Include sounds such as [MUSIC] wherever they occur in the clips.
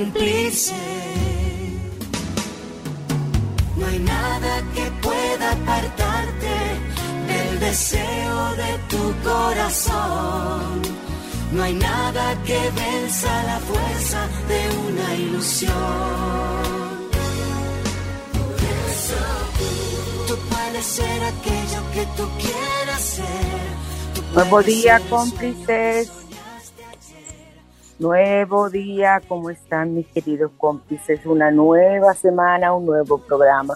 Cumplirse. No hay nada que pueda apartarte del deseo de tu corazón. No hay nada que venza la fuerza de una ilusión. Por eso tú puedes ser aquello que tú quieras ser. Nuevo día, cómplices. Nuevo día, ¿cómo están mis queridos cómplices? Una nueva semana, un nuevo programa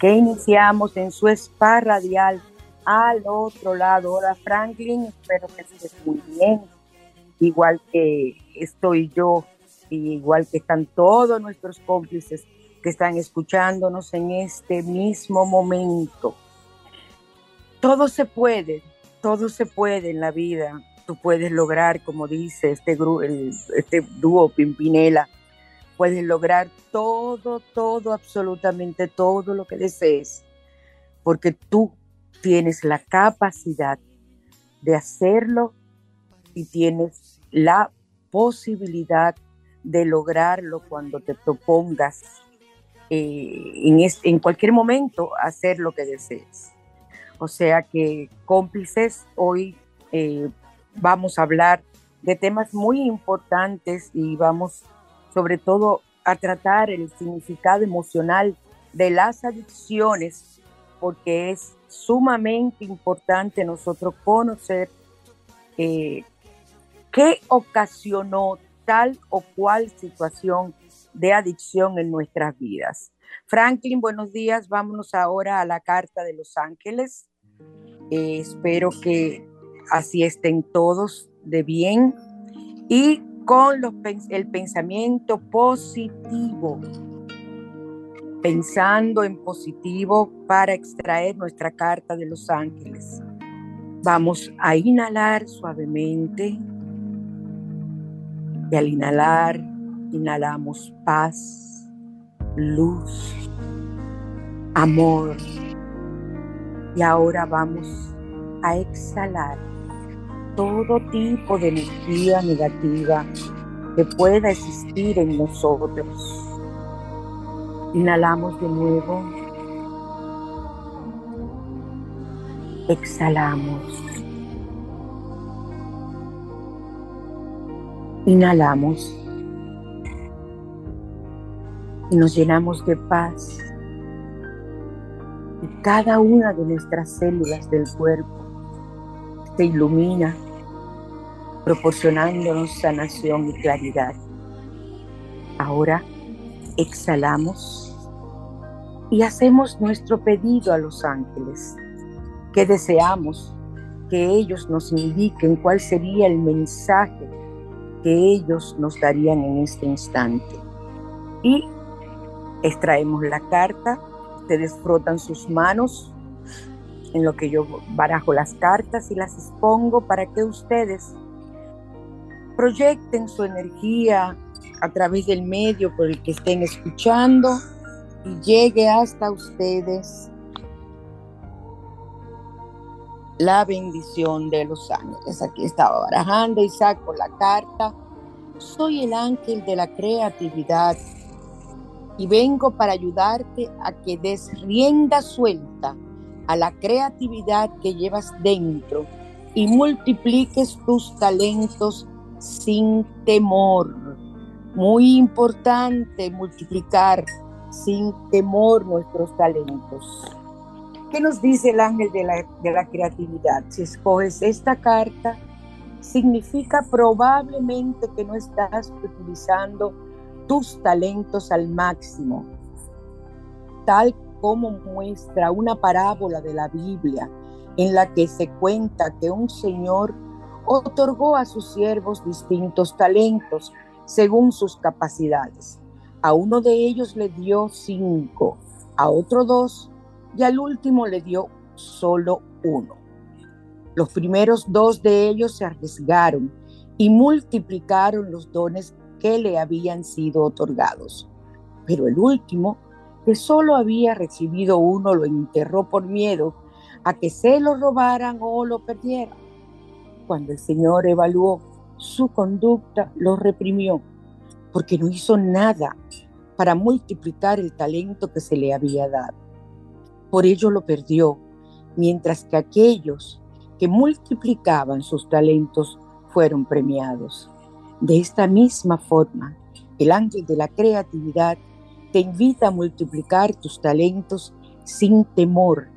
que iniciamos en su spa radial al otro lado. Hola Franklin, espero que estés muy bien, igual que estoy yo, igual que están todos nuestros cómplices que están escuchándonos en este mismo momento. Todo se puede, todo se puede en la vida tú puedes lograr, como dice este, este dúo Pimpinela, puedes lograr todo, todo, absolutamente todo lo que desees, porque tú tienes la capacidad de hacerlo y tienes la posibilidad de lograrlo cuando te propongas eh, en, en cualquier momento hacer lo que desees. O sea que cómplices, hoy eh, vamos a hablar de temas muy importantes y vamos sobre todo a tratar el significado emocional de las adicciones, porque es sumamente importante nosotros conocer eh, qué ocasionó tal o cual situación de adicción en nuestras vidas. Franklin, buenos días. Vámonos ahora a la Carta de los Ángeles. Eh, espero que así estén todos de bien y con los, el pensamiento positivo, pensando en positivo para extraer nuestra carta de los ángeles. Vamos a inhalar suavemente y al inhalar inhalamos paz, luz, amor. Y ahora vamos a exhalar todo tipo de energía negativa que pueda existir en nosotros. Inhalamos de nuevo. Exhalamos. Inhalamos. Y nos llenamos de paz, y cada una de nuestras células del cuerpo se ilumina, proporcionándonos sanación y claridad. Ahora exhalamos y hacemos nuestro pedido a los ángeles, que deseamos que ellos nos indiquen cuál sería el mensaje que ellos nos darían en este instante. Y extraemos la carta, ustedes frotan sus manos en lo que yo barajo las cartas y las expongo para que ustedes proyecten su energía a través del medio por el que estén escuchando y llegue hasta ustedes la bendición de los ángeles. Aquí estaba barajando y saco la carta. Soy el ángel de la creatividad y vengo para ayudarte a que des rienda suelta a la creatividad que llevas dentro y multipliques tus talentos sin temor. Muy importante multiplicar sin temor nuestros talentos. ¿Qué nos dice el ángel de la, de la creatividad? Si escoges esta carta, significa probablemente que no estás utilizando tus talentos al máximo, tal como muestra una parábola de la Biblia en la que se cuenta que un señor otorgó a sus siervos distintos talentos según sus capacidades. A uno de ellos le dio cinco, a otro dos y al último le dio solo uno. Los primeros dos de ellos se arriesgaron y multiplicaron los dones que le habían sido otorgados. Pero el último, que solo había recibido uno, lo enterró por miedo a que se lo robaran o lo perdieran. Cuando el Señor evaluó su conducta, lo reprimió, porque no hizo nada para multiplicar el talento que se le había dado. Por ello lo perdió, mientras que aquellos que multiplicaban sus talentos fueron premiados. De esta misma forma, el ángel de la creatividad te invita a multiplicar tus talentos sin temor,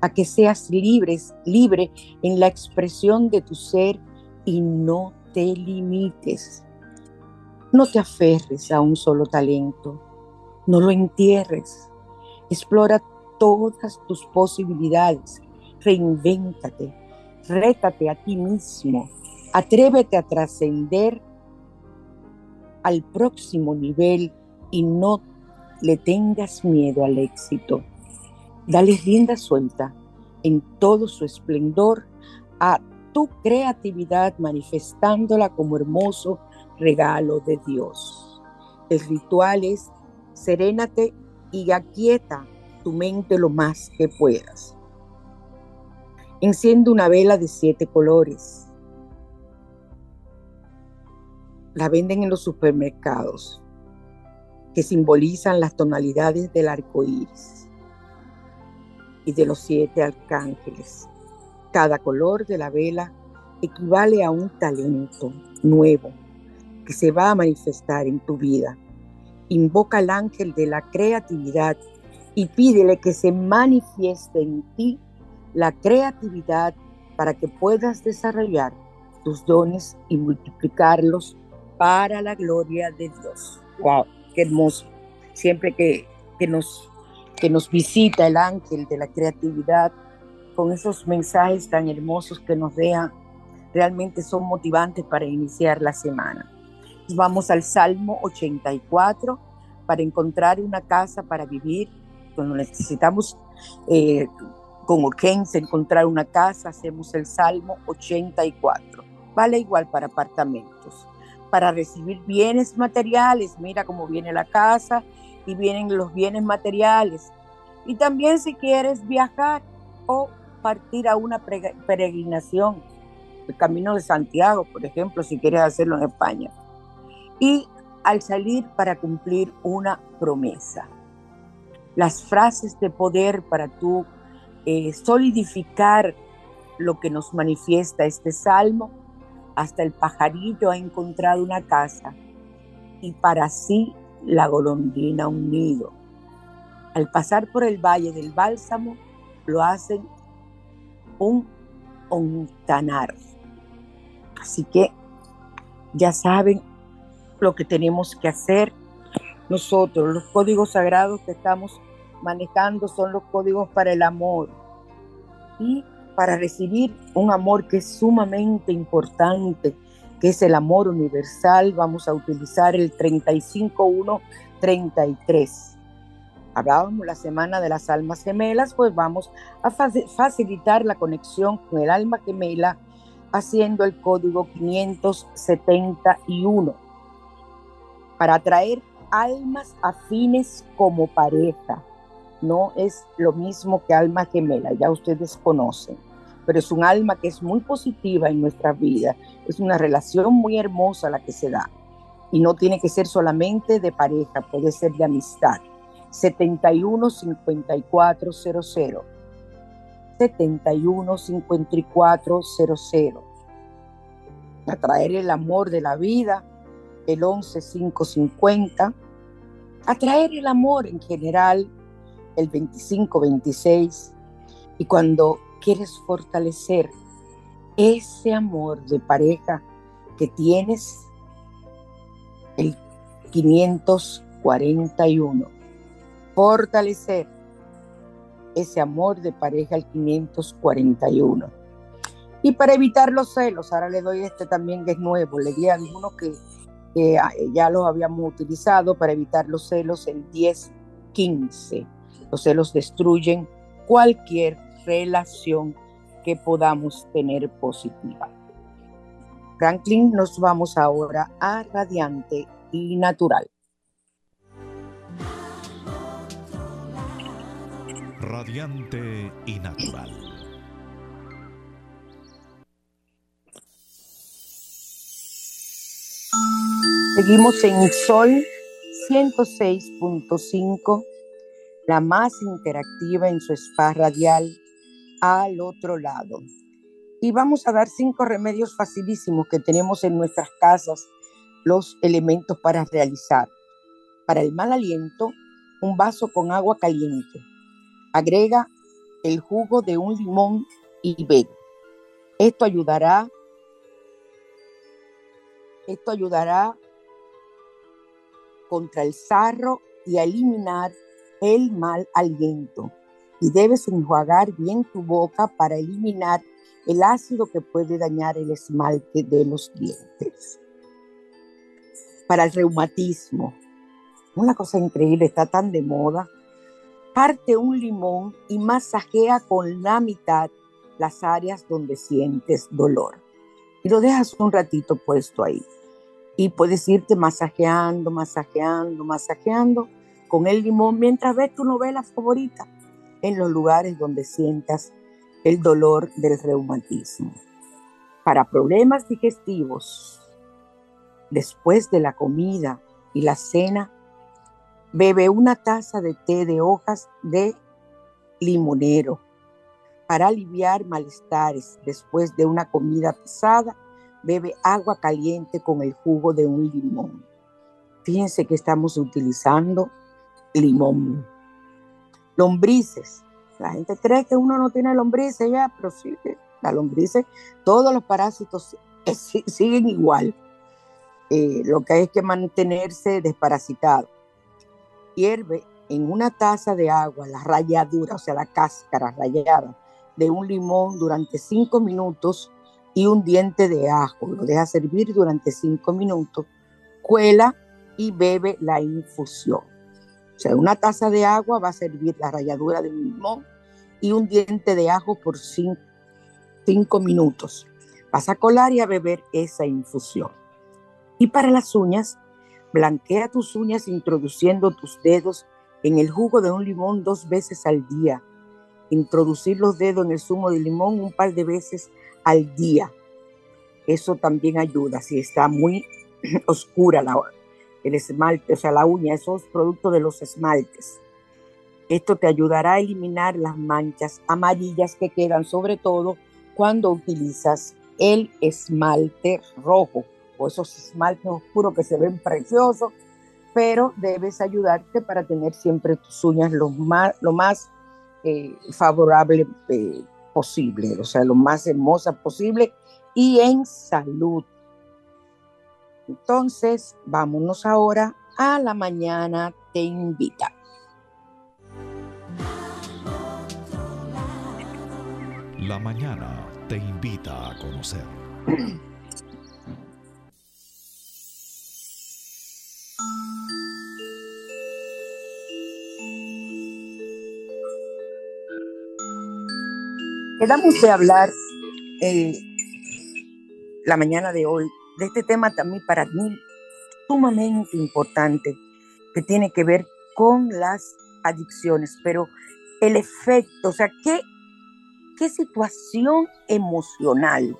a que seas libre en la expresión de tu ser y no te limites. No te aferres a un solo talento, no lo entierres. Explora todas tus posibilidades, reinvéntate, rétate a ti mismo, atrévete a trascender al próximo nivel y no le tengas miedo al éxito. Dale rienda suelta en todo su esplendor a tu creatividad manifestándola como hermoso regalo de Dios. El ritual es serénate y aquieta tu mente lo más que puedas. Enciende una vela de siete colores la venden en los supermercados, que simbolizan las tonalidades del arco iris y de los siete arcángeles. Cada color de la vela equivale a un talento nuevo que se va a manifestar en tu vida. Invoca al ángel de la creatividad y pídele que se manifieste en ti la creatividad para que puedas desarrollar tus dones y multiplicarlos para la gloria de Dios. ¡Wow! ¡Qué hermoso! Siempre que, nos, que nos visita el ángel de la creatividad con esos mensajes tan hermosos que nos dejan, realmente son motivantes para iniciar la semana. Vamos al Salmo 84 para encontrar una casa para vivir. Cuando necesitamos eh, con urgencia encontrar una casa, hacemos el Salmo 84. Vale igual para apartamentos para recibir bienes materiales. Mira cómo viene la casa y vienen los bienes materiales. Y también si quieres viajar o partir a una peregrinación, el Camino de Santiago, por ejemplo, si quieres hacerlo en España. Y al salir para cumplir una promesa. Las frases de poder para tú eh, solidificar lo que nos manifiesta este salmo hasta el pajarillo ha encontrado una casa y para sí la golondrina un nido. Al pasar por el valle del bálsamo, lo hacen un ontanar. Así que ya saben lo que tenemos que hacer nosotros. Los códigos sagrados que estamos manejando son los códigos para el amor. Y para recibir un amor que es sumamente importante, que es el amor universal, vamos a utilizar el 35133. Hablábamos la semana de las almas gemelas, pues vamos a facilitar la conexión con el alma gemela haciendo el código 571 para atraer almas afines como pareja. No es lo mismo que alma gemela, ya ustedes conocen, pero es un alma que es muy positiva en nuestra vida. Es una relación muy hermosa la que se da. Y no tiene que ser solamente de pareja, puede ser de amistad. 71 54 00 71 54 00 atraer el amor de la vida el 11 550 atraer el amor en general el 25 26 y cuando quieres fortalecer ese amor de pareja que tienes el 541 fortalecer ese amor de pareja al 541. Y para evitar los celos, ahora le doy este también que es nuevo, le di algunos que, ah, ya los habíamos utilizado para evitar los celos en 10, 15. Los celos destruyen cualquier relación que podamos tener positiva. Franklin, nos vamos ahora a radiante y natural. radiante y natural. Seguimos en Sol 106.5, la más interactiva en su spa radial al otro lado. Y vamos a dar cinco remedios facilísimos que tenemos en nuestras casas, los elementos para realizar. Para el mal aliento, un vaso con agua caliente Agrega el jugo de un limón y bebe. Esto ayudará esto ayudará contra el sarro y a eliminar el mal aliento. Y debes enjuagar bien tu boca para eliminar el ácido que puede dañar el esmalte de los dientes. Para el reumatismo, una cosa increíble, está tan de moda Parte un limón y masajea con la mitad las áreas donde sientes dolor. Y lo dejas un ratito puesto ahí. Y puedes irte masajeando, masajeando, masajeando con el limón mientras ves tu novela favorita en los lugares donde sientas el dolor del reumatismo. Para problemas digestivos, después de la comida y la cena, Bebe una taza de té de hojas de limonero para aliviar malestares después de una comida pesada. Bebe agua caliente con el jugo de un limón. Fíjense que estamos utilizando limón. Lombrices. La gente cree que uno no tiene lombrices ya, pero sí, la lombrices, todos los parásitos [LAUGHS] siguen igual. Eh, lo que hay es que mantenerse desparasitado hierve en una taza de agua la ralladura, o sea, la cáscara rallada de un limón durante cinco minutos y un diente de ajo. Lo deja servir durante cinco minutos, cuela y bebe la infusión. O sea, una taza de agua va a servir la ralladura de un limón y un diente de ajo por cinco, cinco minutos. Vas a colar y a beber esa infusión. Y para las uñas, Blanquea tus uñas introduciendo tus dedos en el jugo de un limón dos veces al día. Introducir los dedos en el zumo de limón un par de veces al día. Eso también ayuda si está muy [CLEARS THROAT] oscura la, el esmalte, o sea, la uña, esos productos de los esmaltes. Esto te ayudará a eliminar las manchas amarillas que quedan, sobre todo cuando utilizas el esmalte rojo esos esmaltes oscuros que se ven preciosos, pero debes ayudarte para tener siempre tus uñas lo más, lo más eh, favorable eh, posible, o sea, lo más hermosa posible y en salud. Entonces, vámonos ahora a la mañana te invita. La mañana te invita a conocer. Quedamos de hablar eh, la mañana de hoy de este tema también para mí sumamente importante que tiene que ver con las adicciones, pero el efecto, o sea, ¿qué, qué situación emocional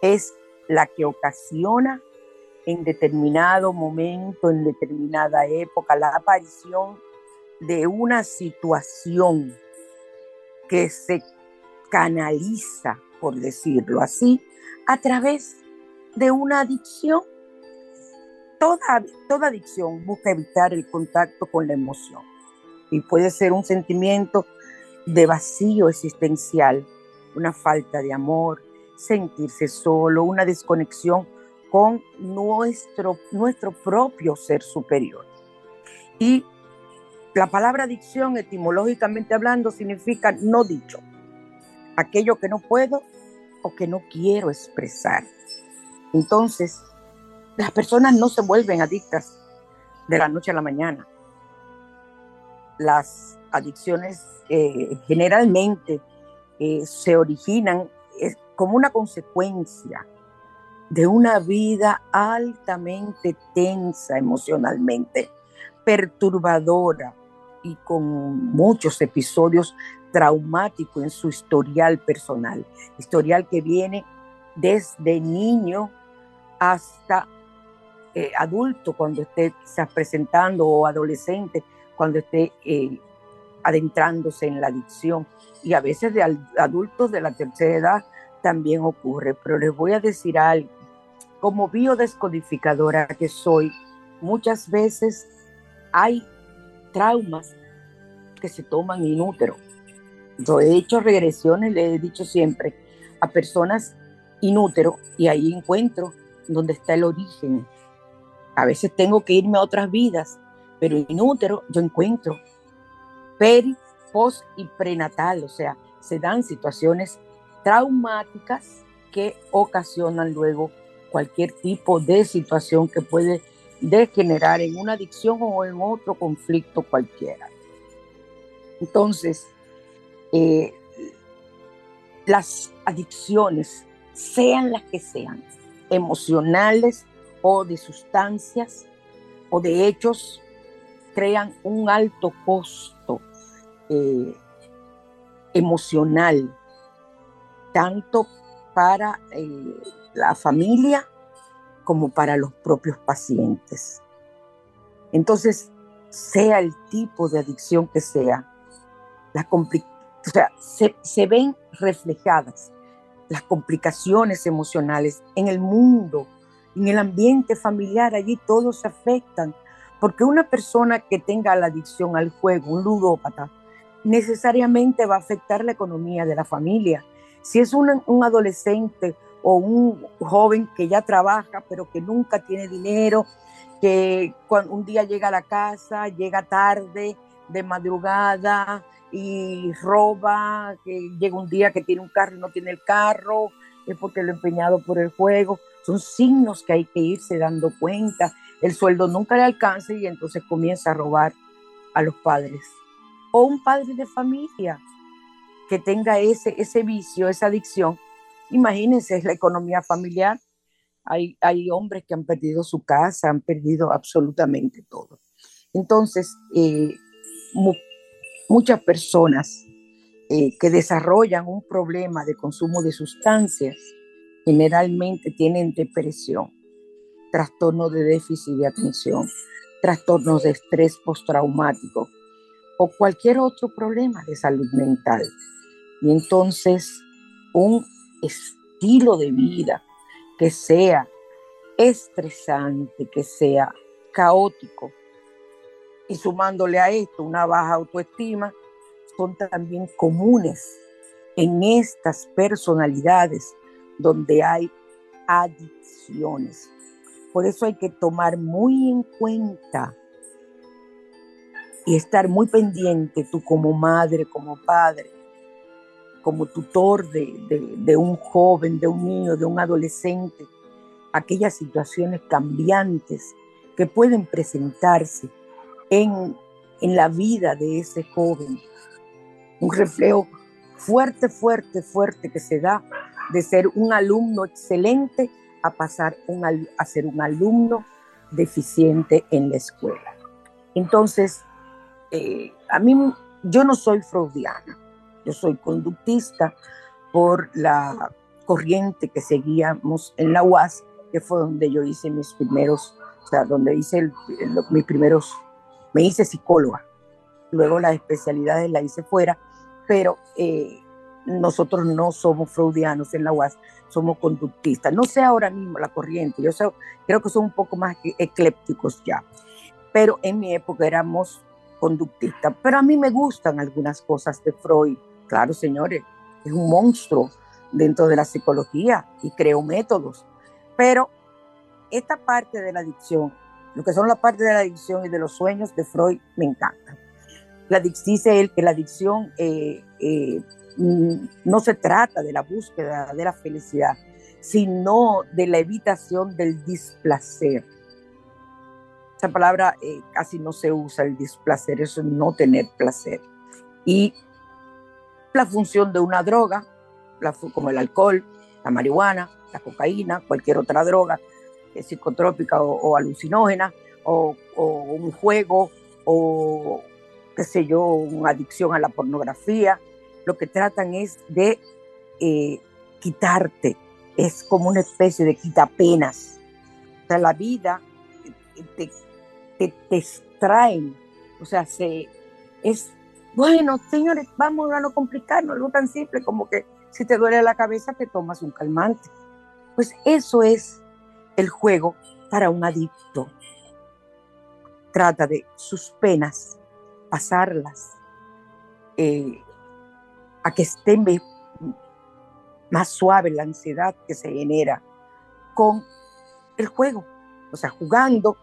es la que ocasiona en determinado momento, en determinada época, la aparición de una situación que se canaliza, por decirlo así, a través de una adicción. Toda, toda adicción busca evitar el contacto con la emoción y puede ser un sentimiento de vacío existencial, una falta de amor, sentirse solo, una desconexión con nuestro, nuestro propio ser superior. Y la palabra adicción, etimológicamente hablando, significa no dicho aquello que no puedo o que no quiero expresar. Entonces, las personas no se vuelven adictas de la noche a la mañana. Las adicciones eh, generalmente eh, se originan como una consecuencia de una vida altamente tensa emocionalmente, perturbadora y con muchos episodios traumático en su historial personal, historial que viene desde niño hasta eh, adulto cuando esté quizás presentando o adolescente cuando esté eh, adentrándose en la adicción. Y a veces de adultos de la tercera edad también ocurre. Pero les voy a decir algo. Como biodescodificadora que soy, muchas veces hay traumas que se toman inútero yo he hecho regresiones, le he dicho siempre, a personas inútero y ahí encuentro donde está el origen. A veces tengo que irme a otras vidas, pero inútero yo encuentro peri, post y prenatal, o sea, se dan situaciones traumáticas que ocasionan luego cualquier tipo de situación que puede degenerar en una adicción o en otro conflicto cualquiera. Entonces, eh, las adicciones, sean las que sean, emocionales o de sustancias o de hechos, crean un alto costo eh, emocional, tanto para eh, la familia como para los propios pacientes. Entonces, sea el tipo de adicción que sea, la, o sea, se, ven reflejadas las complicaciones emocionales en el mundo, en el ambiente familiar, allí todos se afectan, porque una persona que tenga la adicción al juego, un ludópata, necesariamente va a afectar la economía de la familia. Si es un, un adolescente o un joven que ya trabaja, pero que nunca tiene dinero, que cuando un día llega a la casa, llega tarde, de madrugada, y roba, que llega un día que tiene un carro y no tiene el carro, es porque lo ha empeñado por el juego. Son signos que hay que irse dando cuenta. El sueldo nunca le alcanza y entonces comienza a robar a los padres. O un padre de familia que tenga ese, ese vicio, esa adicción. Imagínense, es la economía familiar. Hay, hay hombres que han perdido su casa, han perdido absolutamente todo. Entonces, eh, muchas personas eh, que desarrollan un problema de consumo de sustancias generalmente tienen depresión, trastorno de déficit de atención, trastornos de estrés postraumático o cualquier otro problema de salud mental. Y entonces un estilo de vida que sea estresante, que sea caótico, y sumándole a esto una baja autoestima, son también comunes en estas personalidades donde hay adicciones. Por eso hay que tomar muy en cuenta y estar muy pendiente tú como madre, como padre, como tutor de, un joven, de un niño, de un adolescente, aquellas situaciones cambiantes que pueden presentarse en, en la vida de ese joven. Un reflejo fuerte, fuerte, fuerte que se da de ser un alumno excelente a pasar a ser un alumno deficiente en la escuela. Entonces, eh, a mí, yo no soy freudiana, yo soy conductista por la corriente que seguíamos en la UAS, que fue donde yo hice mis primeros, o sea, donde hice mis primeros, me hice psicóloga, luego las especialidades la hice fuera, pero eh, nosotros no somos freudianos en la UAS, somos conductistas. No sé ahora mismo la corriente, yo creo que son un poco más eclépticos ya, pero en mi época éramos conductistas. Pero a mí me gustan algunas cosas de Freud. Claro, señores, es un monstruo dentro de la psicología y creó métodos. Pero esta parte de la adicción, lo que son la parte de la adicción y de los sueños de Freud, me encanta. La, dice él que la adicción eh, eh, Mm, no se trata de la búsqueda de la felicidad, sino de la evitación del displacer. Esa palabra eh, casi no se usa, el displacer, eso es no tener placer. Y la función de una droga, como el alcohol, la marihuana, la cocaína, cualquier otra droga psicotrópica o, alucinógena, o, un juego, o qué sé yo, una adicción a la pornografía, lo que tratan es de eh, quitarte, es como una especie de quitapenas. O sea, la vida te, te, extraen, o sea, se, es, bueno, señores, vamos a no complicarnos, algo tan simple como que si te duele la cabeza te tomas un calmante. Pues eso es el juego para un adicto. Trata de sus penas, pasarlas, eh, a que esté más suave la ansiedad que se genera con el juego. O sea, jugando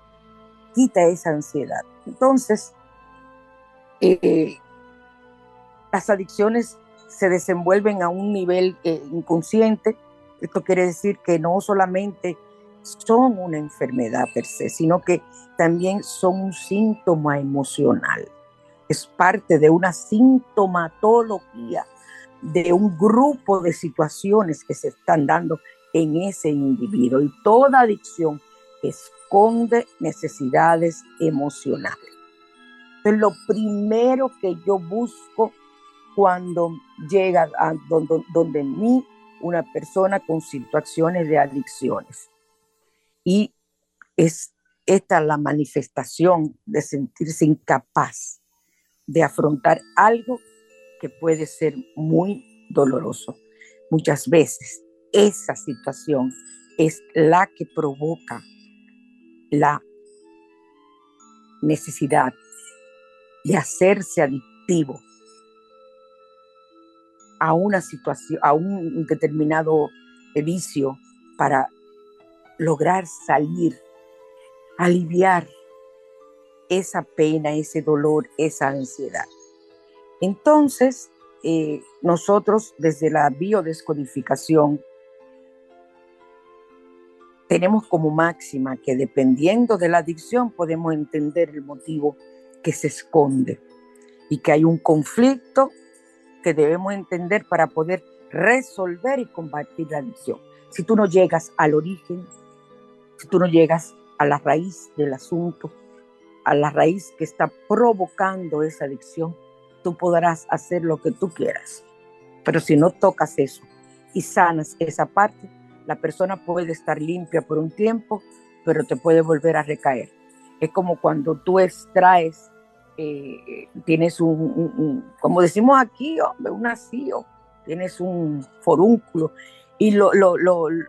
quita esa ansiedad. Entonces, eh, las adicciones se desenvuelven a un nivel eh, inconsciente. Esto quiere decir que no solamente son una enfermedad per se, sino que también son un síntoma emocional. Es parte de una sintomatología de un grupo de situaciones que se están dando en ese individuo. Y toda adicción esconde necesidades emocionales. Entonces, lo primero que yo busco cuando llega a donde, donde mí una persona con situaciones de adicciones. Y es esta la manifestación de sentirse incapaz de afrontar algo que puede ser muy doloroso. Muchas veces esa situación es la que provoca la necesidad de hacerse adictivo a una situación, a un determinado vicio para lograr salir, aliviar esa pena, ese dolor, esa ansiedad. Entonces, eh, nosotros desde la biodescodificación tenemos como máxima que dependiendo de la adicción podemos entender el motivo que se esconde y que hay un conflicto que debemos entender para poder resolver y combatir la adicción. Si tú no llegas al origen, tú no llegas a la raíz del asunto, a la raíz que está provocando esa adicción, tú podrás hacer lo que tú quieras. Pero si no tocas eso y sanas esa parte, la persona puede estar limpia por un tiempo, pero te puede volver a recaer. Es como cuando tú extraes, eh, tienes un, como decimos aquí, un asío, tienes un forúnculo y lo, lo,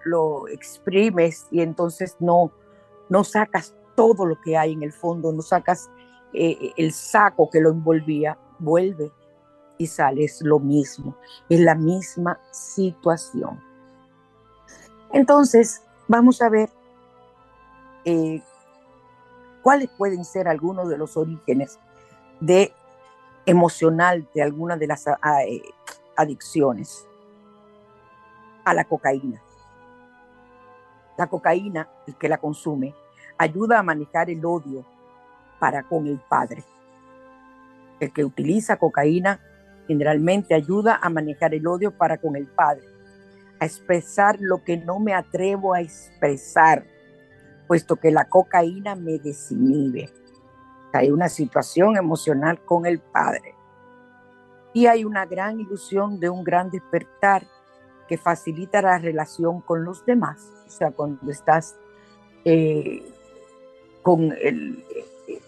lo, exprimes y entonces no, no sacas todo lo que hay en el fondo, no sacas eh, el saco que lo envolvía, vuelve y sale, es lo mismo, es la misma situación. Entonces, vamos a ver eh, cuáles pueden ser algunos de los orígenes de emocional de alguna de las eh, adicciones a la cocaína. La cocaína, el que la consume, ayuda a manejar el odio para con el padre. El que utiliza cocaína generalmente ayuda a manejar el odio para con el padre, a expresar lo que no me atrevo a expresar, puesto que la cocaína me desinhibe. Hay una situación emocional con el padre. Y hay una gran ilusión de un gran despertar que facilita la relación con los demás. O sea, cuando estás eh, con el, eh,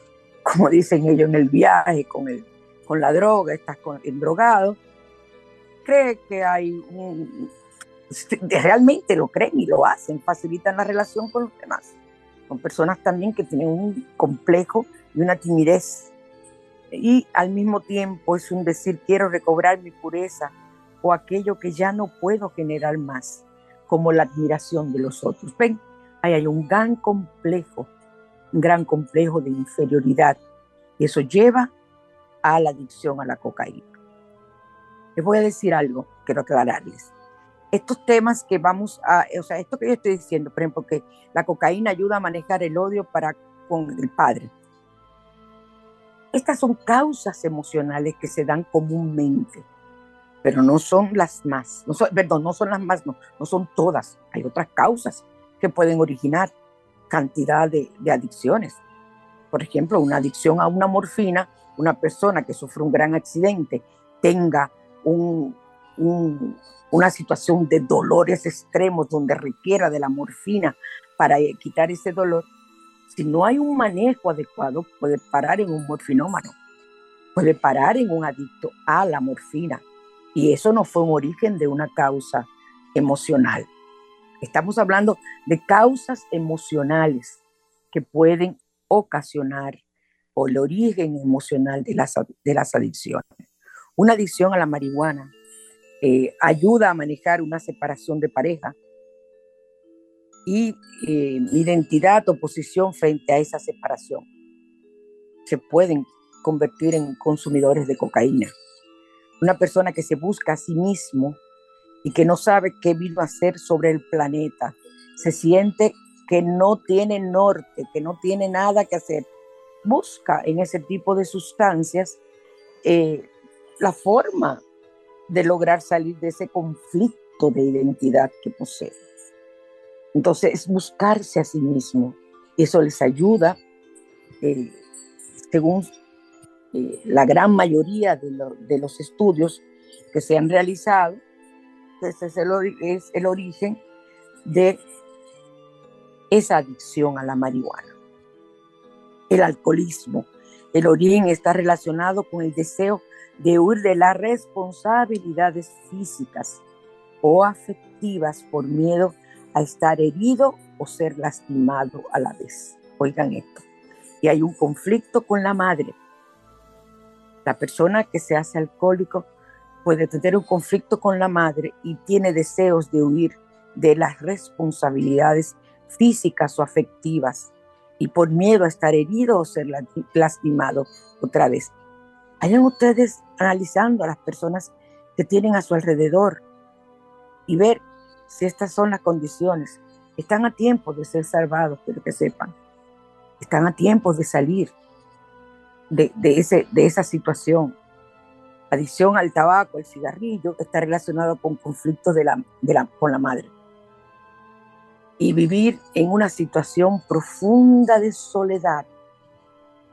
como dicen ellos, en el viaje, con, el, con la droga, estás con, drogado, cree que hay un... Realmente lo creen y lo hacen, facilitan la relación con los demás. Con personas también que tienen un complejo y una timidez. Y al mismo tiempo es un decir, quiero recobrar mi pureza o aquello que ya no puedo generar más, como la admiración de los otros. Ven, ahí hay un gran complejo, un gran complejo de inferioridad. Y eso lleva a la adicción a la cocaína. Les voy a decir algo, quiero aclararles. Estos temas que vamos a, o sea, esto que yo estoy diciendo, por ejemplo, que la cocaína ayuda a manejar el odio para con el padre, estas son causas emocionales que se dan comúnmente, pero no son las más, no son, perdón, no son las más, no, no son todas. Hay otras causas que pueden originar cantidad de, adicciones. Por ejemplo, una adicción a una morfina, una persona que sufre un gran accidente tenga una situación de dolores extremos donde requiera de la morfina para quitar ese dolor, si no hay un manejo adecuado, puede parar en un morfinómano, puede parar en un adicto a la morfina. Y eso no fue un origen de una causa emocional. Estamos hablando de causas emocionales que pueden ocasionar o el origen emocional de las, de las adicciones. Una adicción a la marihuana eh, ayuda a manejar una separación de pareja, y eh, identidad o posición frente a esa separación. Se pueden convertir en consumidores de cocaína. Una persona que se busca a sí mismo y que no sabe qué vino a hacer sobre el planeta, se siente que no tiene norte, que no tiene nada que hacer, busca en ese tipo de sustancias eh, la forma de lograr salir de ese conflicto de identidad que posee. Entonces, es buscarse a sí mismo. Y eso les ayuda, eh, según eh, la gran mayoría de, los estudios que se han realizado, ese es el, es el origen de esa adicción a la marihuana. El alcoholismo, el origen está relacionado con el deseo de huir de las responsabilidades físicas o afectivas por miedo a estar herido o ser lastimado a la vez. Oigan esto. Y hay un conflicto con la madre. La persona que se hace alcohólico puede tener un conflicto con la madre y tiene deseos de huir de las responsabilidades físicas o afectivas y por miedo a estar herido o ser lastimado otra vez. Vayan ustedes analizando a las personas que tienen a su alrededor y ver si estas son las condiciones, están a tiempo de ser salvados, pero que sepan, están a tiempo de salir de, ese, de esa situación. Adicción al tabaco, al cigarrillo, está relacionado con conflictos de la, de la, con la madre. Y vivir en una situación profunda de soledad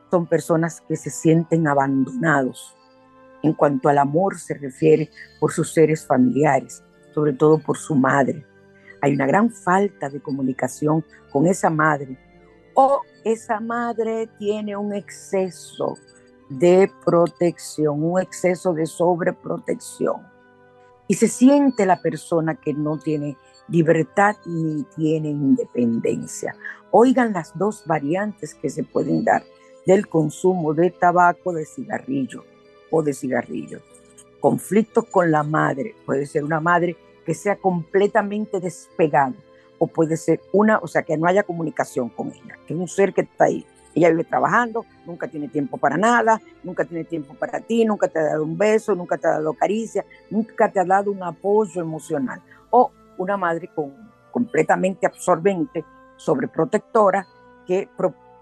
son personas que se sienten abandonados en cuanto al amor se refiere por sus seres familiares sobre todo por su madre. Hay una gran falta de comunicación con esa madre o esa madre tiene un exceso de protección, un exceso de sobreprotección. Y se siente la persona que no tiene libertad ni tiene independencia. Oigan las dos variantes que se pueden dar del consumo de tabaco, de cigarrillo o de cigarrillo. conflictos con la madre, puede ser una madre que sea completamente despegada o puede ser una, o sea, que no haya comunicación con ella, que es un ser que está ahí. Ella vive trabajando, nunca tiene tiempo para nada, nunca tiene tiempo para ti, nunca te ha dado un beso, nunca te ha dado caricia, nunca te ha dado un apoyo emocional. O una madre con, completamente absorbente, sobreprotectora, que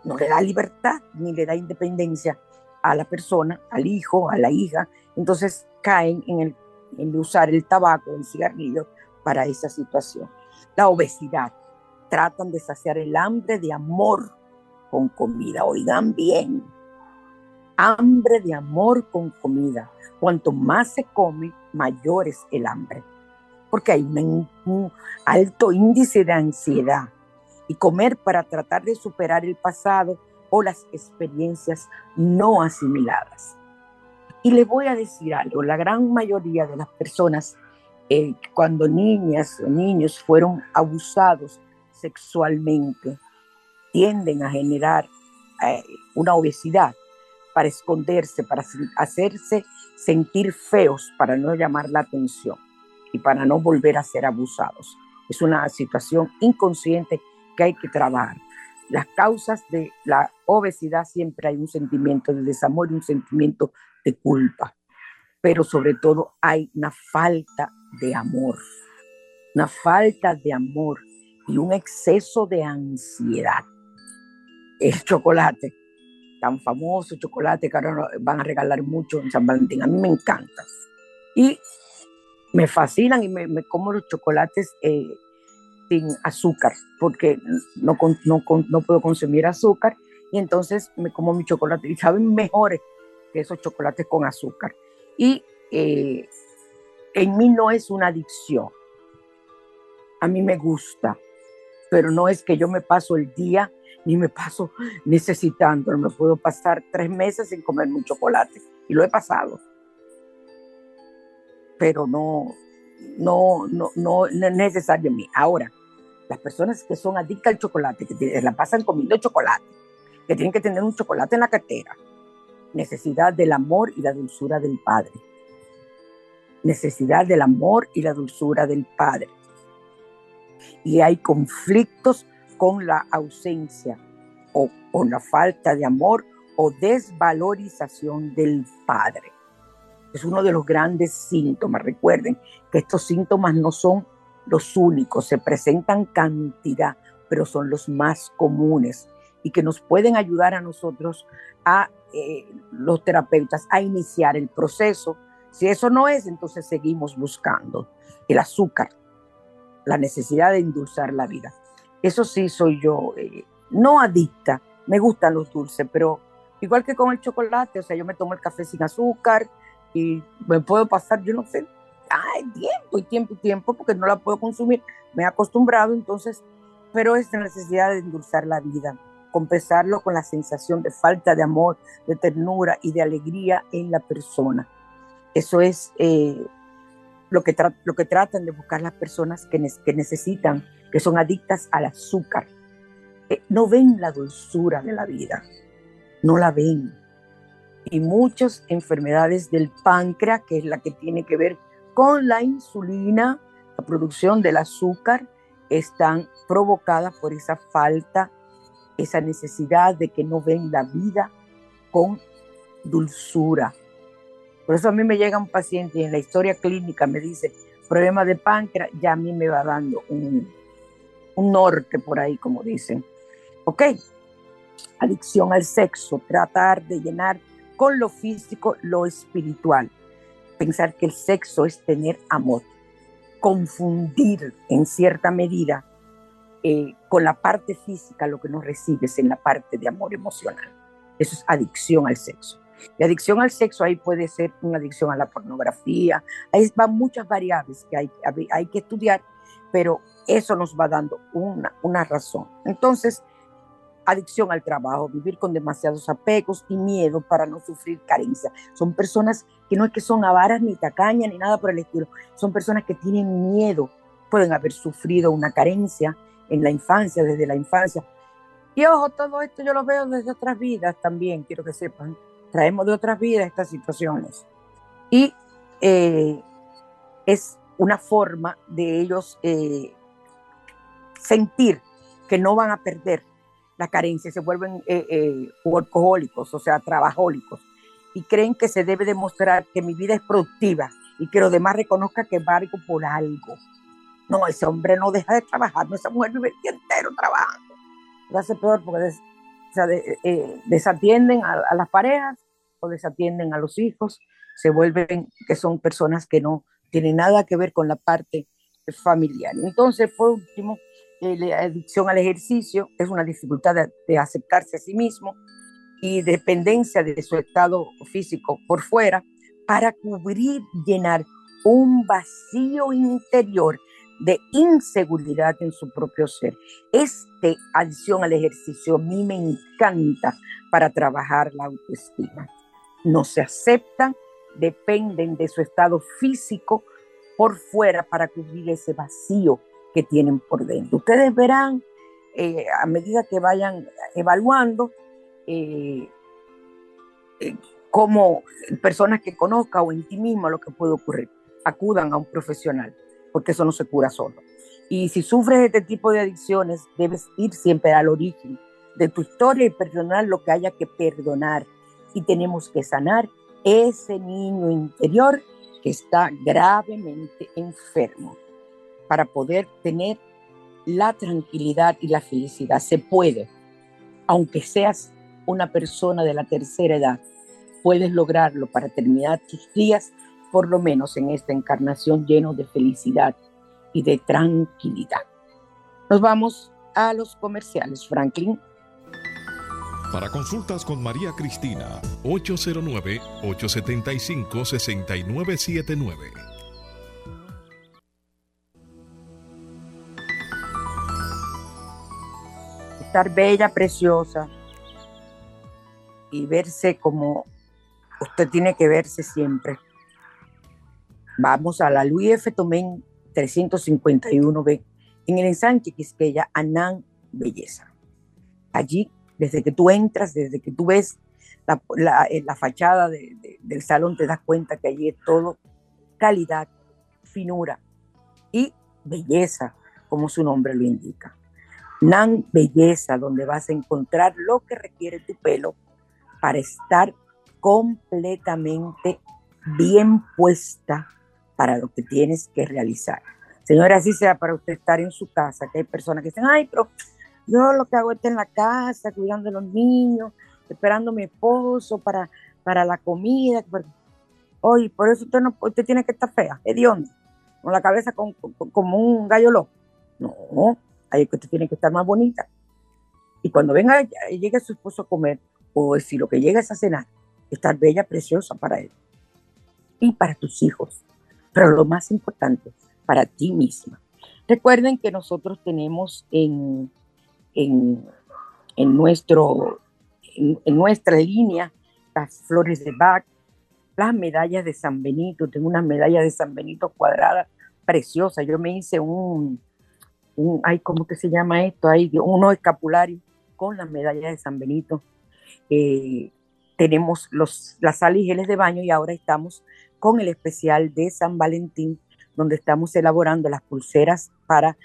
no le da libertad ni le da independencia a la persona, al hijo, a la hija. Entonces caen en el usar el tabaco, el cigarrillo para esa situación. La obesidad. Tratan de saciar el hambre de amor con comida. Oigan bien. Hambre de amor con comida. Cuanto más se come, mayor es el hambre. Porque hay un alto índice de ansiedad. Y comer para tratar de superar el pasado o las experiencias no asimiladas. Y le voy a decir algo, la gran mayoría de las personas eh, cuando niñas o niños fueron abusados sexualmente tienden a generar eh, una obesidad para esconderse, para hacerse sentir feos, para no llamar la atención y para no volver a ser abusados. Es una situación inconsciente que hay que trabajar. Las causas de la obesidad siempre hay un sentimiento de desamor y un sentimiento de culpa, pero sobre todo hay una falta de amor, una falta de amor y un exceso de ansiedad. El chocolate, tan famoso chocolate que ahora van a regalar mucho en San Valentín, a mí me encanta. Y me fascinan y me, como los chocolates eh, sin azúcar, porque no, puedo consumir azúcar y entonces me como mi chocolate y saben mejores que esos chocolates con azúcar. Y eh, en mí no es una adicción. A mí me gusta, pero no es que yo me paso el día ni me paso necesitando. Me puedo pasar tres meses sin comer un chocolate y lo he pasado. Pero no, no, no, no, es necesario en mí. Ahora, las personas que son adictas al chocolate, que la pasan comiendo chocolate, que tienen que tener un chocolate en la cartera, necesidad del amor y la dulzura del Padre. Necesidad del amor y la dulzura del Padre. Y hay conflictos con la ausencia o con la falta de amor o desvalorización del Padre. Es uno de los grandes síntomas. Recuerden que estos síntomas no son los únicos, se presentan cantidad, pero son los más comunes y que nos pueden ayudar a nosotros a eh, los terapeutas a iniciar el proceso. Si eso no es, entonces seguimos buscando el azúcar, la necesidad de endulzar la vida. Eso sí soy yo, eh, no adicta, me gustan los dulces, pero igual que con el chocolate, o sea, yo me tomo el café sin azúcar y me puedo pasar, yo no sé, ay, tiempo y tiempo y tiempo, porque no la puedo consumir, me he acostumbrado, entonces, pero es la necesidad de endulzar la vida compensarlo con la sensación de falta de amor, de ternura y de alegría en la persona. Eso es eh, lo, que lo que tratan de buscar las personas que, necesitan, que son adictas al azúcar. Eh, no ven la dulzura de la vida, no la ven. Y muchas enfermedades del páncreas, que es la que tiene que ver con la insulina, la producción del azúcar, están provocadas por esa falta esa necesidad de que no ven la vida con dulzura. Por eso a mí me llega un paciente y en la historia clínica me dice, problema de páncreas, ya a mí me va dando un, un norte por ahí, como dicen. Ok, adicción al sexo, tratar de llenar con lo físico lo espiritual. Pensar que el sexo es tener amor. Confundir en cierta medida eh, con la parte física lo que nos recibes en la parte de amor emocional. Eso es adicción al sexo. Y adicción al sexo ahí puede ser una adicción a la pornografía. Ahí van muchas variables que hay, hay que estudiar, pero eso nos va dando una, una razón. Entonces, adicción al trabajo, vivir con demasiados apegos y miedo para no sufrir carencia. Son personas que no es que son avaras ni tacañas ni nada por el estilo, son personas que tienen miedo, pueden haber sufrido una carencia, en la infancia, desde la infancia. Y ojo, todo esto yo lo veo desde otras vidas también, quiero que sepan. Traemos de otras vidas estas situaciones. Y eh, es una forma de ellos eh, sentir que no van a perder la carencia, se vuelven eh, workahólicos, o sea, trabajólicos, y creen que se debe demostrar que mi vida es productiva y que los demás reconozcan que valgo por algo. No, ese hombre no deja de trabajar, no, esa mujer vive el día entero trabajando. Lo hace peor porque desatienden a, a las parejas o desatienden a los hijos, se vuelven que son personas que no tienen nada que ver con la parte familiar. Entonces, por último, eh, la adicción al ejercicio es una dificultad de, aceptarse a sí mismo y dependencia de su estado físico por fuera para cubrir, llenar un vacío interior de inseguridad en su propio ser. Este adicción al ejercicio a mí me encanta para trabajar la autoestima no se aceptan, dependen de su estado físico por fuera para cubrir ese vacío que tienen por dentro. Ustedes verán eh, a medida que vayan evaluando eh, eh, como personas que conozcan o en ti mismo lo que puede ocurrir, acudan a un profesional, porque eso no se cura solo. Y si sufres este tipo de adicciones, debes ir siempre al origen de tu historia y perdonar lo que haya que perdonar y tenemos que sanar ese niño interior que está gravemente enfermo para poder tener la tranquilidad y la felicidad. Se puede, aunque seas una persona de la tercera edad, puedes lograrlo para terminar tus días, por lo menos en esta encarnación lleno de felicidad y de tranquilidad. Nos vamos a los comerciales, Franklin. Para consultas con María Cristina, 809-875-6979. Estar bella, preciosa y verse como usted tiene que verse siempre. Vamos a la Luis F. Tomén 351B en el ensanche Quisqueya, Anán Belleza. Allí desde que tú entras, desde que tú ves la, la, eh, fachada del salón, te das cuenta que allí es todo calidad, finura y belleza, como su nombre lo indica. Nan Belleza, donde vas a encontrar lo que requiere tu pelo para estar completamente bien puesta para lo que tienes que realizar. Señora, así sea para usted estar en su casa, que hay personas que dicen, ay, pero yo lo que hago es en la casa, cuidando a los niños, esperando a mi esposo para, para la comida. Oye, por eso usted, no, usted tiene que estar fea, hedionda, con la cabeza como un gallo loco. No, ahí que usted tiene que estar más bonita. Y cuando venga, llegue su esposo a comer, o si lo que llega es a cenar, estar bella, preciosa para él. Y para tus hijos. Pero lo más importante, para ti misma. Recuerden que nosotros tenemos en en, nuestro, en, nuestra línea las flores de Bach, las medallas de San Benito, tengo una medalla de San Benito cuadrada preciosa, yo me hice un, un ay, ¿cómo que se llama esto? Hay uno escapulario con las medallas de San Benito. Eh, tenemos los, las sales de baño y ahora estamos con el especial de San Valentín, donde estamos elaborando las pulseras para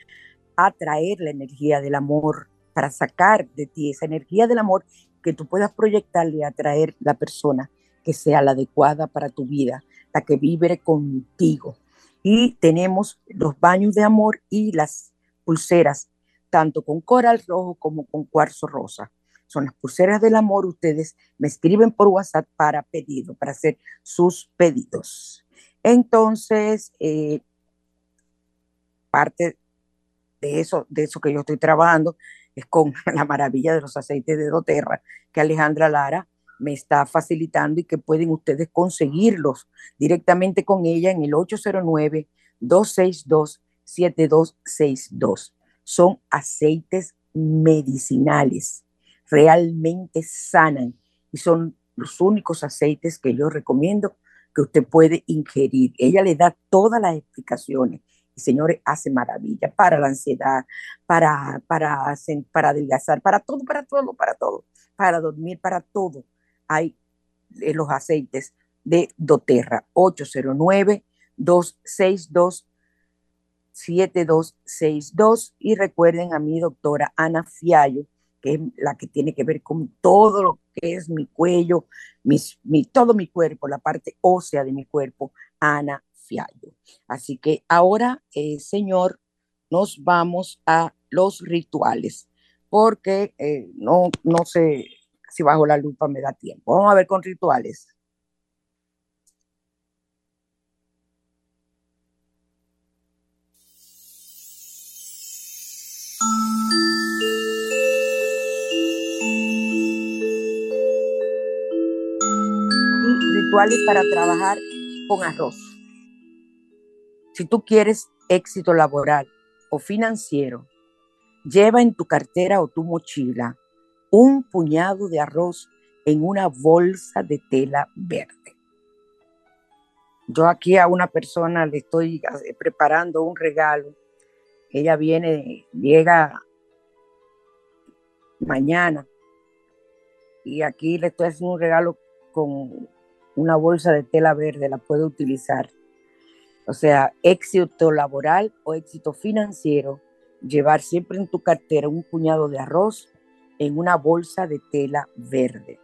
atraer la energía del amor, para sacar de ti esa energía del amor que tú puedas proyectarle y atraer la persona que sea la adecuada para tu vida, la que vibre contigo. Y tenemos los baños de amor y las pulseras, tanto con coral rojo como con cuarzo rosa. Son las pulseras del amor. Ustedes me escriben por WhatsApp para pedido, para hacer sus pedidos. Entonces, eh, parte de eso, de eso que yo estoy trabajando es con [LAUGHS] la maravilla de los aceites de doTERRA que Alejandra Lara me está facilitando y que pueden ustedes conseguirlos directamente con ella en el 809-262-7262. Son aceites medicinales, realmente sanan y son los únicos aceites que yo recomiendo que usted puede ingerir. Ella le da todas las explicaciones señores, hace maravilla para la ansiedad, para, para, para adelgazar, para todo, para todo, para todo, para dormir, para todo. Hay eh, los aceites de doTERRA, 809-262-7262. Y recuerden a mi doctora Ana Fiallo, que es la que tiene que ver con todo lo que es mi cuello, mis, mi, todo mi cuerpo, la parte ósea de mi cuerpo, Ana Fiallo. Así que ahora, eh, señor, nos vamos a los rituales, porque eh, no, no sé si bajo la lupa me da tiempo. Vamos a ver con rituales. Rituales para trabajar con arroz. Si tú quieres éxito laboral o financiero, lleva en tu cartera o tu mochila un puñado de arroz en una bolsa de tela verde. Yo aquí a una persona le estoy preparando un regalo. Ella viene, llega mañana y aquí le estoy haciendo un regalo con una bolsa de tela verde, la puede utilizar. O sea, éxito laboral o éxito financiero, llevar siempre en tu cartera un puñado de arroz en una bolsa de tela verde.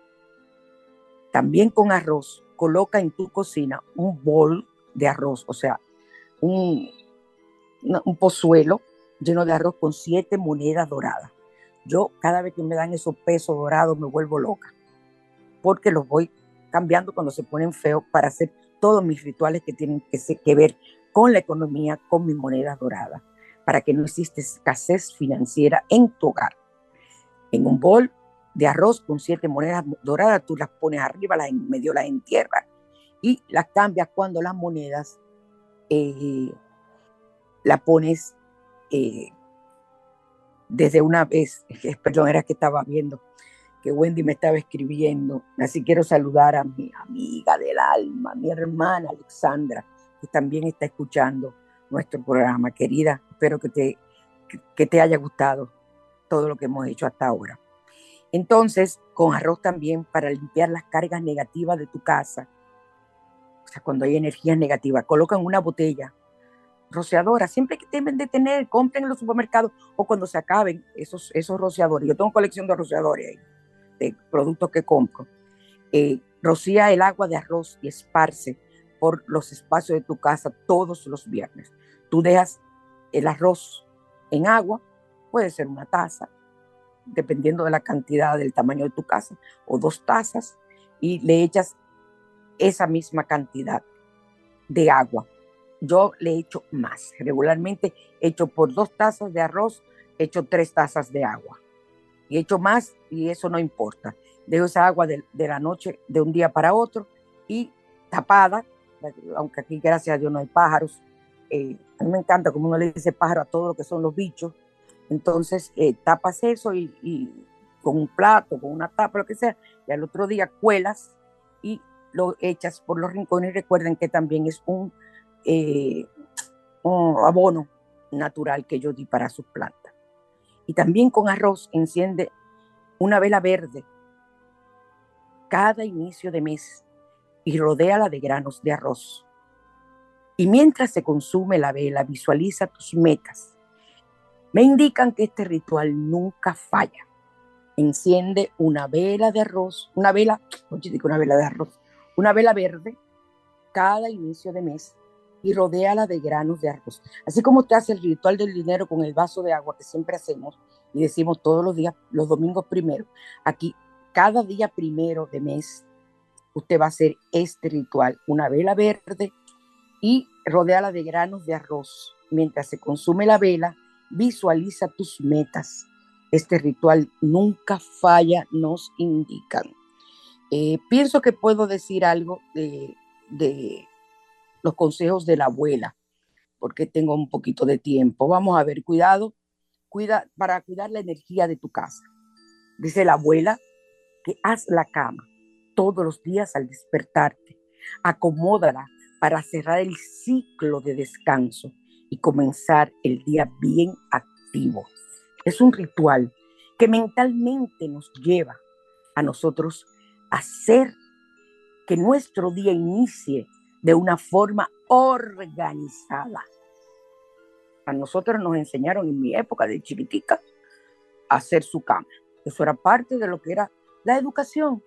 También con arroz, coloca en tu cocina un bol de arroz, o sea, un, un pozuelo lleno de arroz con siete monedas doradas. Yo cada vez que me dan esos pesos dorados me vuelvo loca, porque los voy cambiando cuando se ponen feos para hacer todos mis rituales que tienen que, que ver con la economía, con mis monedas doradas, para que no exista escasez financiera en tu hogar. En un bol de arroz con siete monedas doradas, tú las pones arriba, las en medio las entierras y las cambias cuando las monedas eh, pones eh, desde una vez, perdón, era que estaba viendo que Wendy me estaba escribiendo, así quiero saludar a mi amiga del alma, mi hermana Alexandra, que también está escuchando nuestro programa. Querida, espero que te, que te haya gustado todo lo que hemos hecho hasta ahora. Entonces, con arroz también para limpiar las cargas negativas de tu casa. O sea, cuando hay energías negativas, colocan una botella rociadora, siempre que deben de tener, compren en los supermercados o cuando se acaben esos, esos rociadores. Yo tengo colección de rociadores ahí, de productos que compro. Eh, rocía el agua de arroz y esparce por los espacios de tu casa todos los viernes. Tú dejas el arroz en agua Puede ser una taza, dependiendo de la cantidad del tamaño de tu casa, o dos tazas, y le echas esa misma cantidad de agua. Yo le echo más. Regularmente echo por dos tazas de arroz, echo tres tazas de agua. Y echo más y eso no importa. Dejo esa agua de, la noche de un día para otro y tapada, aunque aquí gracias a Dios no hay pájaros. Eh, a mí me encanta como uno le dice pájaro a todo lo que son los bichos. Entonces eh, tapas eso y, con un plato, con una tapa, lo que sea, y al otro día cuelas y lo echas por los rincones. Recuerden que también es un, eh, un abono natural que yo di para sus plantas. Y también con arroz enciende una vela verde cada inicio de mes y rodéala de granos de arroz. Y mientras se consume la vela, visualiza tus metas me indican que este ritual nunca falla. Enciende una vela de arroz, una vela, oye, digo una vela de arroz, una vela verde cada inicio de mes y rodéala de granos de arroz. Así como usted hace el ritual del dinero con el vaso de agua que siempre hacemos y decimos todos los días, los domingos primero, aquí cada día primero de mes, usted va a hacer este ritual, una vela verde y rodéala de granos de arroz. Mientras se consume la vela, Visualiza tus metas. Este ritual nunca falla, nos indican. Eh, pienso que puedo decir algo de, de los consejos de la abuela, porque tengo un poquito de tiempo. Vamos a ver, cuidado, cuida para cuidar la energía de tu casa. Dice la abuela que haz la cama todos los días al despertarte. Acomódala para cerrar el ciclo de descanso y comenzar el día bien activo. Es un ritual que mentalmente nos lleva a nosotros a hacer que nuestro día inicie de una forma organizada. A nosotros nos enseñaron en mi época de chiquitica a hacer su cama. Eso era parte de lo que era la educación.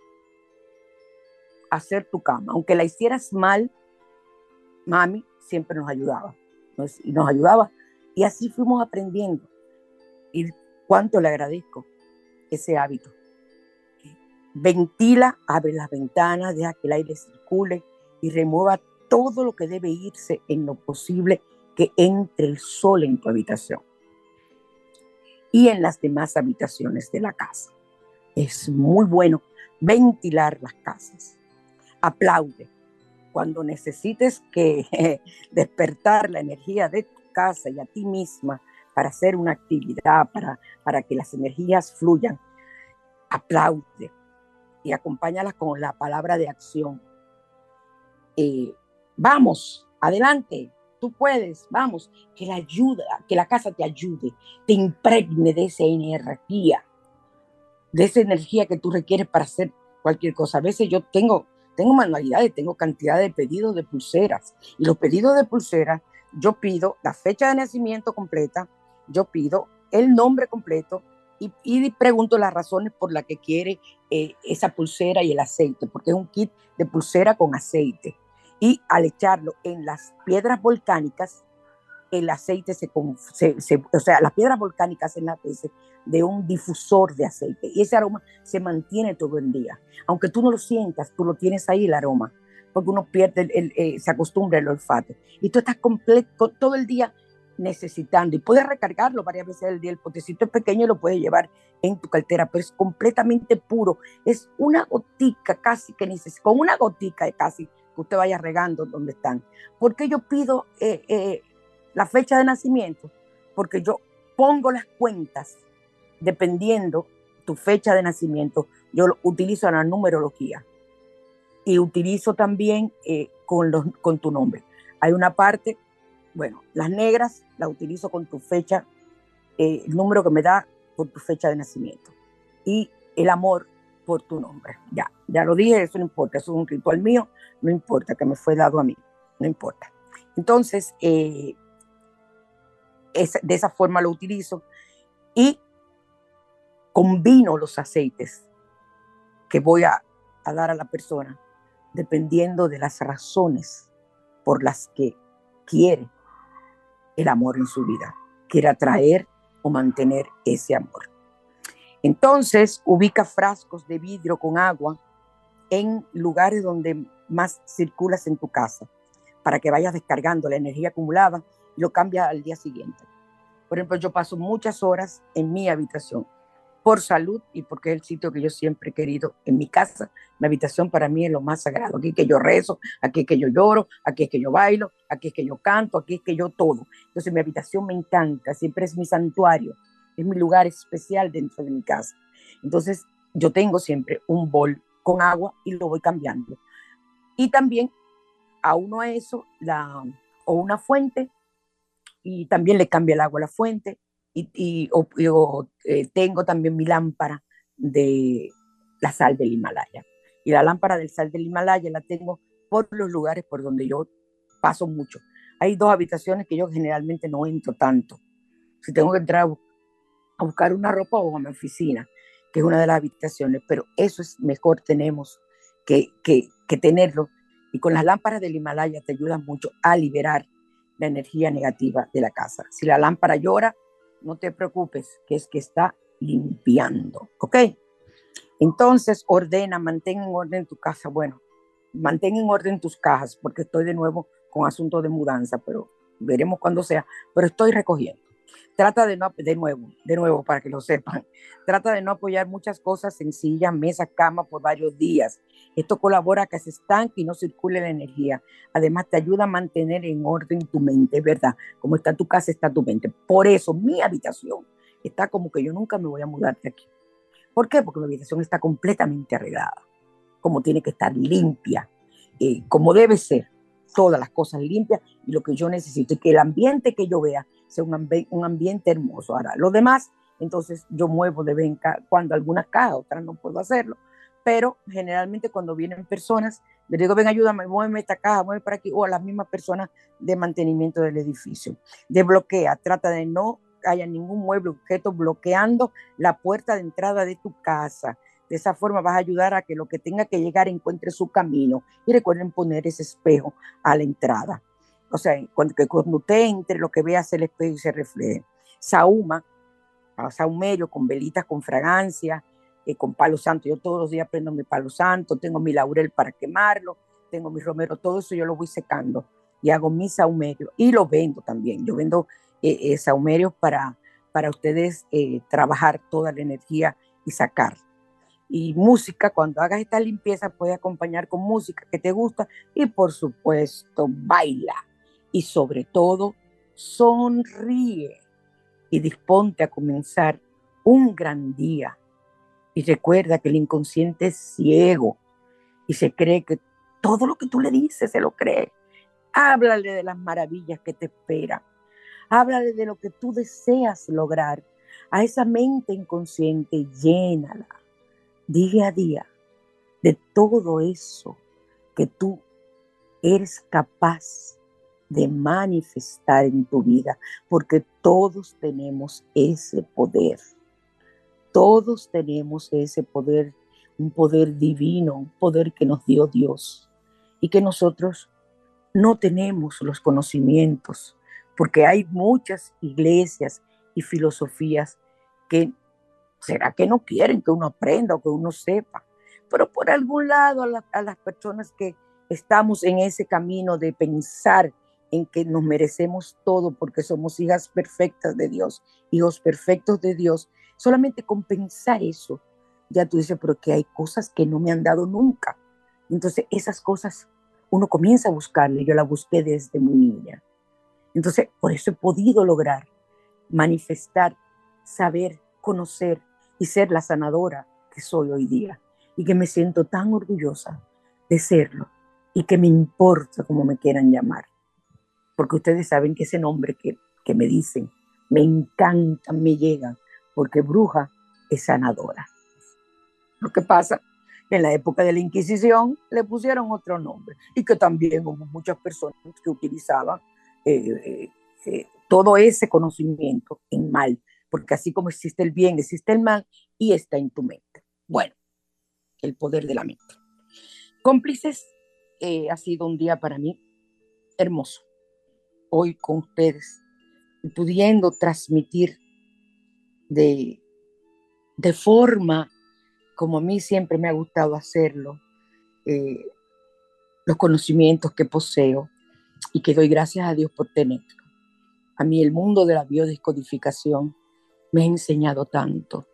Hacer tu cama. Aunque la hicieras mal, mami siempre nos ayudaba. y nos ayudaba. Y así fuimos aprendiendo. Y cuánto le agradezco ese hábito. Ventila, abre las ventanas, deja que el aire circule y remueva todo lo que debe irse en lo posible que entre el sol en tu habitación y en las demás habitaciones de la casa. Es muy bueno ventilar las casas. Aplaude. Cuando necesites que [LAUGHS] despertar la energía de tu casa y a ti misma para hacer una actividad, para, para que las energías fluyan, aplaude y acompáñala con la palabra de acción. Eh, vamos, adelante, tú puedes, vamos, que la ayuda, que la casa te ayude, te impregne de esa energía, de esa energía que tú requieres para hacer cualquier cosa. A veces yo tengo, tengo manualidades, tengo cantidad de pedidos de pulseras y los pedidos de pulseras, yo pido la fecha de nacimiento completa, yo pido el nombre completo, y, pregunto las razones por las que quiere eh, esa pulsera y el aceite, porque es un kit de pulsera con aceite. Y al echarlo en las piedras volcánicas, el aceite se, o sea, las piedras volcánicas en la veces de un difusor de aceite y ese aroma se mantiene todo el día. Aunque tú no lo sientas, tú lo tienes ahí el aroma, porque uno pierde, eh, se acostumbra el olfato. Y tú estás completo todo el día necesitando y puedes recargarlo varias veces al día. El potecito es pequeño y lo puedes llevar en tu cartera, pero es completamente puro. Es una gotica casi que necesitas, con una gotica casi que usted vaya regando donde están. porque yo pido eh, eh, la fecha de nacimiento? Porque yo pongo las cuentas dependiendo tu fecha de nacimiento. Yo utilizo la numerología y utilizo también eh, con, los, con tu nombre. Hay una parte bueno, las negras las utilizo con tu fecha, el número que me da por tu fecha de nacimiento. Y el amor por tu nombre. Ya, ya lo dije, eso no importa, eso es un ritual mío, no importa que me fue dado a mí, no importa. Entonces, eh, de esa forma lo utilizo y combino los aceites que voy a, a dar a la persona dependiendo de las razones por las que quiere el amor en su vida, quiere atraer o mantener ese amor. Entonces, ubica frascos de vidrio con agua en lugares donde más circulas en tu casa, para que vayas descargando la energía acumulada y lo cambia al día siguiente. Por ejemplo, yo paso muchas horas en mi habitación por salud y porque es el sitio que yo siempre he querido en mi casa. Mi habitación para mí es lo más sagrado. Aquí que yo rezo, aquí que yo lloro, aquí es que yo bailo, aquí es que yo canto, aquí es que yo todo. Entonces mi habitación me encanta, siempre es mi santuario, es mi lugar especial dentro de mi casa. Entonces yo tengo siempre un bol con agua y lo voy cambiando. Y también a uno a eso, la, o una fuente, y también le cambia el agua a la fuente, y, eh, tengo también mi lámpara de la sal del Himalaya. Y la lámpara del sal del Himalaya la tengo por los lugares por donde yo paso mucho. Hay dos habitaciones que yo generalmente no entro tanto. Si tengo que entrar a buscar una ropa o a mi oficina, que es una de las habitaciones, pero eso es mejor tenemos que, que, tenerlo. Y con las lámparas del Himalaya te ayudan mucho a liberar la energía negativa de la casa. Si la lámpara llora, no te preocupes, que es que está limpiando, ¿ok? Entonces, ordena, mantén en orden tu casa. Bueno, mantén en orden tus cajas, porque estoy de nuevo con asunto de mudanza, pero veremos cuándo sea, pero estoy recogiendo. Trata de no, de nuevo, de nuevo, para que lo sepan, [LAUGHS] trata de no apoyar muchas cosas sencillas, mesa, cama por varios días. Esto colabora a que se estanque y no circule la energía. Además, te ayuda a mantener en orden tu mente, ¿verdad? Como está tu casa, está tu mente. Por eso, mi habitación está como que yo nunca me voy a mudar de aquí. ¿Por qué? Porque mi habitación está completamente arreglada, como tiene que estar limpia, eh, como debe ser, todas las cosas limpias y lo que yo necesito, y que el ambiente que yo vea un, ambiente hermoso. Ahora, lo demás, entonces yo muevo de en cuando algunas cajas, otras no puedo hacerlo, pero generalmente cuando vienen personas, les digo, ven, ayúdame, muéveme esta caja, muéveme para aquí, o a las mismas personas de mantenimiento del edificio. Desbloquea, trata de no haya ningún mueble, objeto bloqueando la puerta de entrada de tu casa. De esa forma vas a ayudar a que lo que tenga que llegar encuentre su camino. Y recuerden poner ese espejo a la entrada. O sea, cuando, usted entre, lo que vea es el espejo y se refleje. Sauma, saumerio con velitas con fragancia, eh, con palo santo. Yo todos los días prendo mi palo santo, tengo mi laurel para quemarlo, tengo mi romero, todo eso yo lo voy secando y hago mi saumerio y lo vendo también. Yo vendo eh, eh saumerios para, para ustedes eh, trabajar toda la energía y sacar. Y música, cuando hagas esta limpieza, puedes acompañar con música que te gusta y por supuesto baila. Y sobre todo, sonríe y disponte a comenzar un gran día y recuerda que el inconsciente es ciego y se cree que todo lo que tú le dices se lo cree. Háblale de las maravillas que te esperan. Háblale de lo que tú deseas lograr. A esa mente inconsciente, llénala día a día de todo eso que tú eres capaz de manifestar en tu vida, porque todos tenemos ese poder. Todos tenemos ese poder, un poder divino, un poder que nos dio Dios y que nosotros no tenemos los conocimientos, porque hay muchas iglesias y filosofías que será que no quieren que uno aprenda o que uno sepa, pero por algún lado a, a las personas que estamos en ese camino de pensar en que nos merecemos todo porque somos hijas perfectas de Dios, hijos perfectos de Dios, Solamente con pensar eso, ya tú dices, pero que hay cosas que no me han dado nunca. Entonces, esas cosas uno comienza a buscarle. Yo la busqué desde muy niña. Entonces, por eso he podido lograr manifestar, saber, conocer y ser la sanadora que soy hoy día. Y que me siento tan orgullosa de serlo. Y que me importa como me quieran llamar. Porque ustedes saben que ese nombre que, que me dicen, me encantan, me llegan porque bruja es sanadora. Lo que pasa en la época de la Inquisición le pusieron otro nombre y que también hubo muchas personas que utilizaban eh, eh, eh, todo ese conocimiento en mal, porque así como existe el bien, existe el mal y está en tu mente. Bueno, el poder de la mente. Cómplices, ha sido un día para mí hermoso. Hoy con ustedes, pudiendo transmitir de, de forma como a mí siempre me ha gustado hacerlo, eh, los conocimientos que poseo y que doy gracias a Dios por tenerlo. A mí el mundo de la biodescodificación me ha enseñado tanto,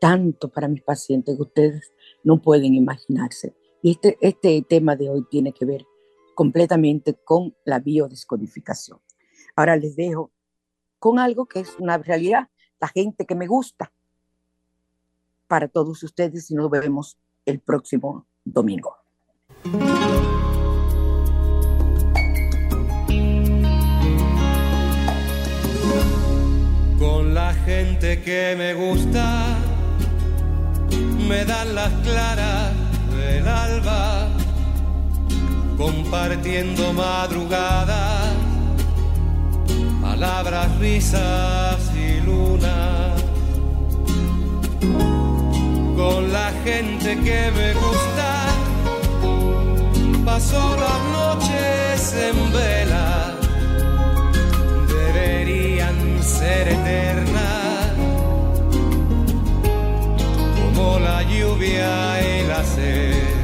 tanto para mis pacientes que ustedes no pueden imaginarse. Y este, este tema de hoy tiene que ver completamente con la biodescodificación. Ahora les dejo con algo que es una realidad la gente que me gusta. Para todos ustedes y nos vemos el próximo domingo. Con la gente que me gusta, me dan las claras del alba, compartiendo madrugadas, palabras, risas luna, con la gente que me gusta, paso las noches en vela, deberían ser eternas, como la lluvia y la sed.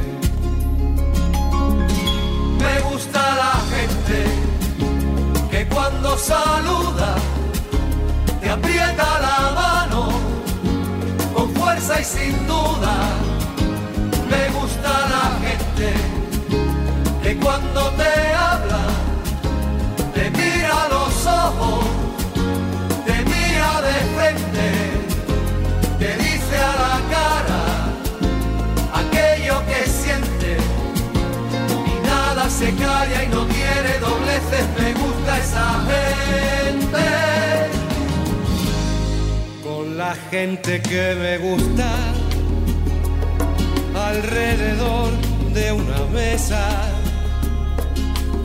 Que cuando saluda te aprieta la mano con fuerza y sin duda. Me gusta la gente que cuando te habla te mira a los ojos, te mira de frente, te dice a la cara aquello que siente y nada se calla y no me gusta esa gente. Con la gente que me gusta, alrededor de una mesa,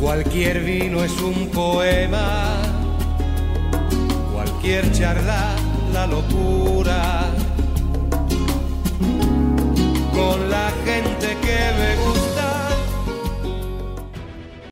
cualquier vino es un poema, cualquier charla la locura. Con la gente que me gusta